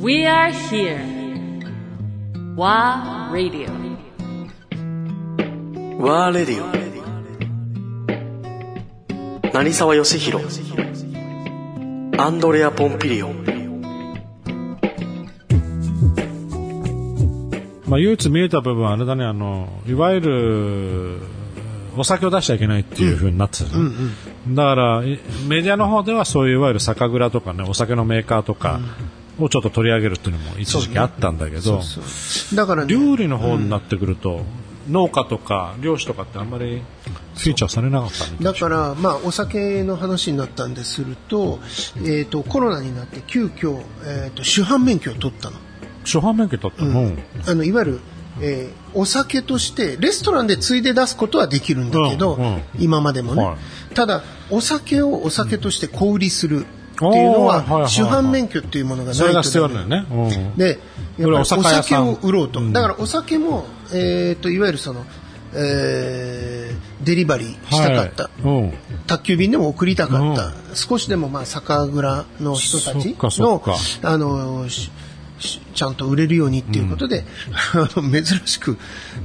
We are here. WA Radio. ワーレディオ成沢義弘アンドレア・ポンピリオンまあ、唯一見えた部分はあれだね、あの、いわゆる、お酒を出しちゃいけないっていう風になってた、ね。だから、いメディアの方ではそういういわゆる酒蔵とかね、お酒のメーカーとかをちょっと取り上げるっていうのも一時期あったんだけど、だからね、料理の方になってくると、農家とか漁師とかってあんまりフィーチャーされなかっただから、まあ、お酒の話になったんですると,、えー、とコロナになって急遽、えー、と主犯免許を取ったの。初版免許取ったの、うん。あのいわゆる、えーお酒としてレストランでついで出すことはできるんだけど、うんうん。今までもね、はただお酒をお酒として小売りするっていうのは主犯免許っていうものがないとで、やっぱりお酒を売ろうと。うん。だからお酒も、えっ、と、いわゆるその、えーデリバリーしたかった。はい。うん。宅急便でも送りたかった。少しでもまあ酒蔵の人たちのあの、ちゃんと売れるようにっていうことで、あの珍しく、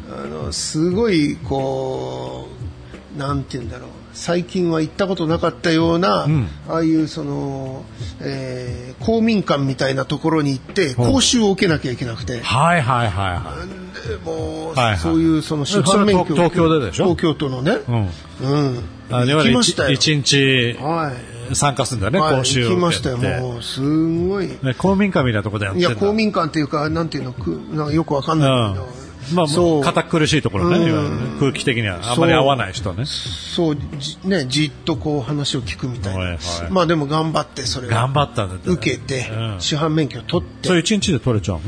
あの、すごい、こう、なんて言うんだろう。最近は行ったことなかったような、んああいうその、えー公民館みたいなところに行って、講習を受けなきゃいけなくて、はいはいはいはでもう、はいはいそういうそのそれ主犯免許東東京ででしょ？東京都のね、い。うん。うん、したよ。一日はい参加するんだよね、はい講習を行きま。したよ、もう、すんごい。ね、公民館みたいなところでやってんだいや、公民館っていうか、なんていうの、くなんかよくわかんないけど、うん。まあ、そう。堅苦しいところね、うん。空気的には。あんまり合わない人ね。そう、じね、じっとこう話を聞くみたいな。はいはい。まあでも頑張って、それを。頑張ったんだって。受けて、うん。主犯免許を取って、それ一日で取れちゃうの？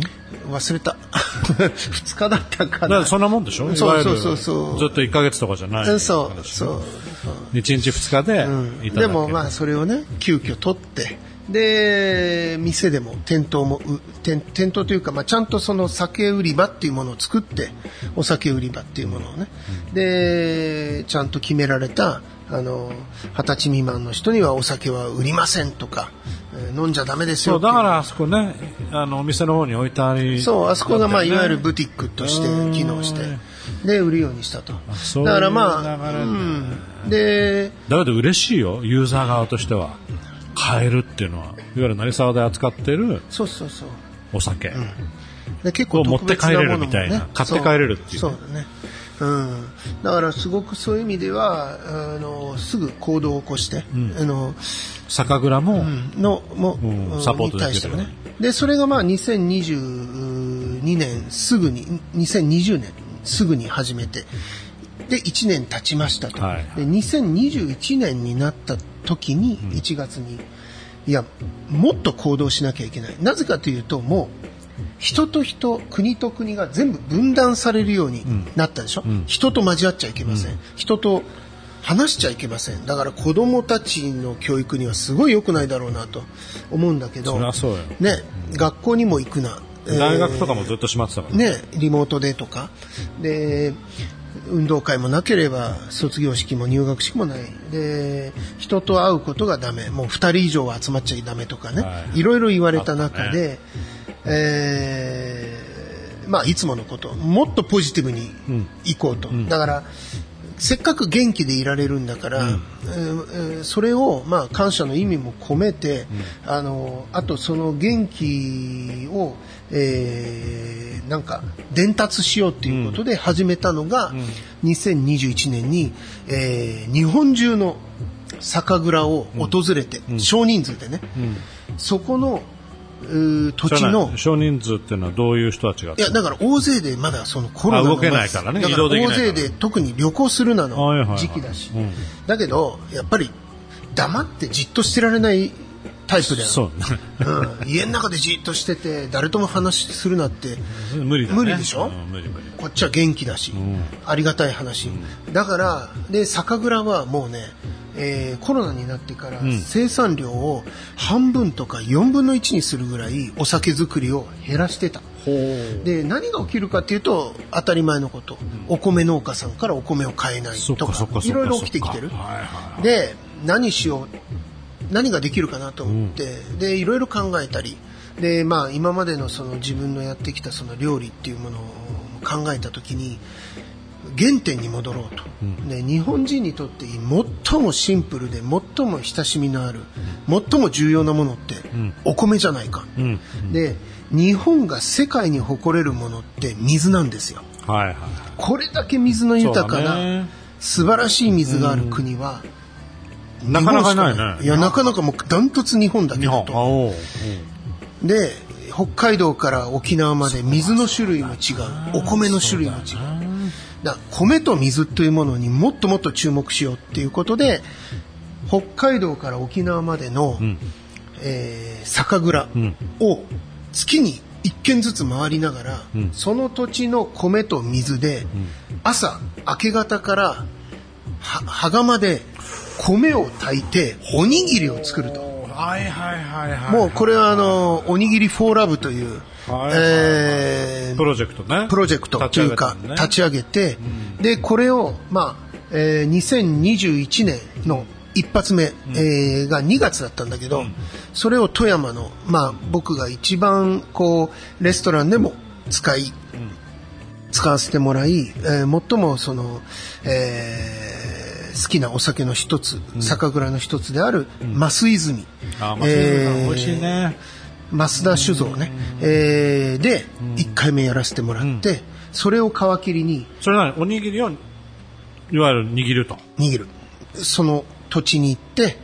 忘れた。二日だったかな。だからそんなもんでしょ？そうそうそうそう。ずっと1ヶ月とかじゃない。うんそう、そう。1日2日でいただける、でもまあそれをね急遽取ってで店でも店頭もう店店頭というか、まあ、ちゃんとその酒売り場っていうものを作ってお酒売り場っていうものをね、でちゃんと決められたあの二十歳未満の人にはお酒は売りませんとか、えー飲んじゃダメですよだからあそこね、あの、お店の方に置いてあり。そうあそこがまあいわゆる部ブティックとして機能してで売るようにしたと。だからまあ、うん、でだけど嬉しいよ、ユーザー側としては。買えるっていうのは。いわゆる成沢で扱ってるそうそうそう。お酒。で結構を持って帰れるみたいなね買って帰れるっていう。そうだね。うん、だからすごくそういう意味ではあのすぐ行動を起こして、あの酒蔵も、のも、サポートできる。ね。でそれがまあ2022年すぐに2020年すぐに始めてで1年経ちましたと、はい。で2021年になった時に1月に、いやもっと行動しなきゃいけない。なぜかというともう人と人国と国が全部分断されるようになったでしょ、人と交わっちゃいけません、人と話しちゃいけません。だから子供たちの教育にはすごい良くないだろうなと思うんだけど。ね、学校にも行くな、えー大学とかもずっと閉まってたから。ね、リモートでとか。で運動会もなければ卒業式も入学式もない。で人と会うことがダメ。もう2人以上は集まっちゃダメとかね、はい。い、ろいろ言われた中あで、えーまあ、いつものこと。もっとポジティブに行こうと、だからせっかく元気でいられるんだから、えーえーそれを、まあ、感謝の意味も込めて、あのあとその元気を、えーなんか伝達しようっていうことで始めたのが、2021年に、えー日本中の酒蔵を訪れて、少人数でね、そこの土地の少人数っていうのはどういう人たちがいや、だから大勢でまだそのコロナのあ動けないからねだから勢で特に旅行するなの時期だしうん。だけど、やっぱり黙ってじっとしてられないタイプだよ。そうね。うん。家の中でじっとしてて、誰とも話するなって、無理だね。無理でしょ？うん無理無理。こっちは元気だし、ありがたい話。だから、で、酒蔵はもうね、えーコロナになってから生産量を半分とか4分の1にするぐらいお酒作りを減らしてた。で何が起きるかっていうと当たり前のこと、お米農家さんからお米を買えないとかいろいろ起きてきてる。で何しよう何ができるかなと思って、でいろいろ考えたり。で、まあ、今までのその自分のやってきたその料理っていうものを考えたときに、原点に戻ろうと、で日本人にとって最もシンプルで最も親しみのある、最も重要なものってお米じゃないか、うん。で日本が世界に誇れるものって水なんですよ。はいはい。これだけ水の豊かな、ね。素晴らしい水がある国は、なかなかないね。い。やなかなか。もうダントツ日本だけ。だと。で北海道から沖縄まで水の種類も違う。お米の種類も違うだ米と水というものにもっともっと注目しようっていうことで北海道から沖縄までの、ん。えー酒蔵ん。を月に1軒ずつ回りながら、ん。その土地の米と水で、朝明け方からは羽釜で米を炊いておにぎりを作ると。はいはいはいはい。もうこれはあの、おにぎりフォーラブという、はい。えープロジェクトね。プロジェクト。というか、立ち上げて、で、これを、まあ、えー2021年の一発目、えーが2月だったんだけど、それを富山の、まあ、僕が一番、こう、レストランでも使い、使わせてもらい、えー最もその、えー好きなお酒の一つ、酒蔵の一つである、増泉。あ、まあ、美味しいね。増田酒造ね、えーで、1回目やらせてもらって、それを皮切りにそれなにおにぎりを、いわゆる握ると。握る。その土地に行って、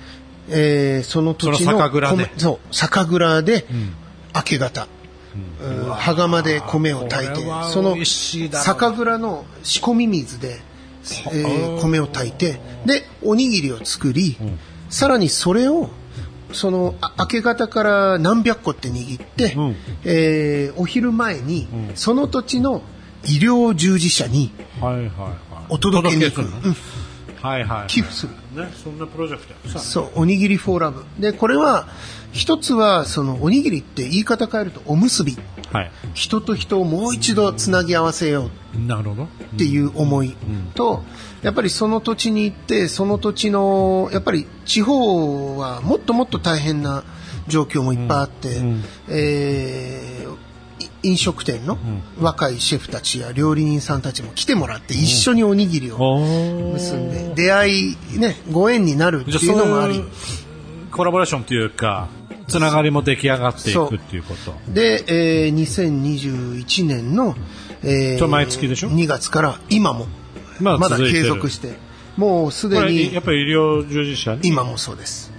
えーその土地の酒蔵で。米そう、酒蔵で、明け方、うん。羽釜で米を炊いてその酒蔵の仕込み水で、えー米を炊いて、で、おにぎりを作り、さらにそれを、そのあ明け方から何百個って握って、うん。えーお昼前に、その土地の医療従事者にはいはいはい。お届けに行く。するの？うんはいはい。寄付する。ね、そんなプロジェクトそう、おにぎりフォーラブ。で、これは、一つは、その、おにぎりって言い方変えると、おむすび。はい。人と人をもう一度つなぎ合わせようなるほど。っていう思いと、やっぱりその土地に行って、その土地の、やっぱり地方はもっともっと大変な状況もいっぱいあって、んえーい飲食店の若いシェフたちや料理人さんたちも来てもらって一緒におにぎりをお結んで、出会い、ね、ご縁になるっていうのもあり。コラボレーションというか、つながりも出来上がっていくっていうこと。で、えー2021年の、えそれ毎月でしょ？2月から今も、まだ継続して、もうすでにやっぱり医療従事者に？今もそうです。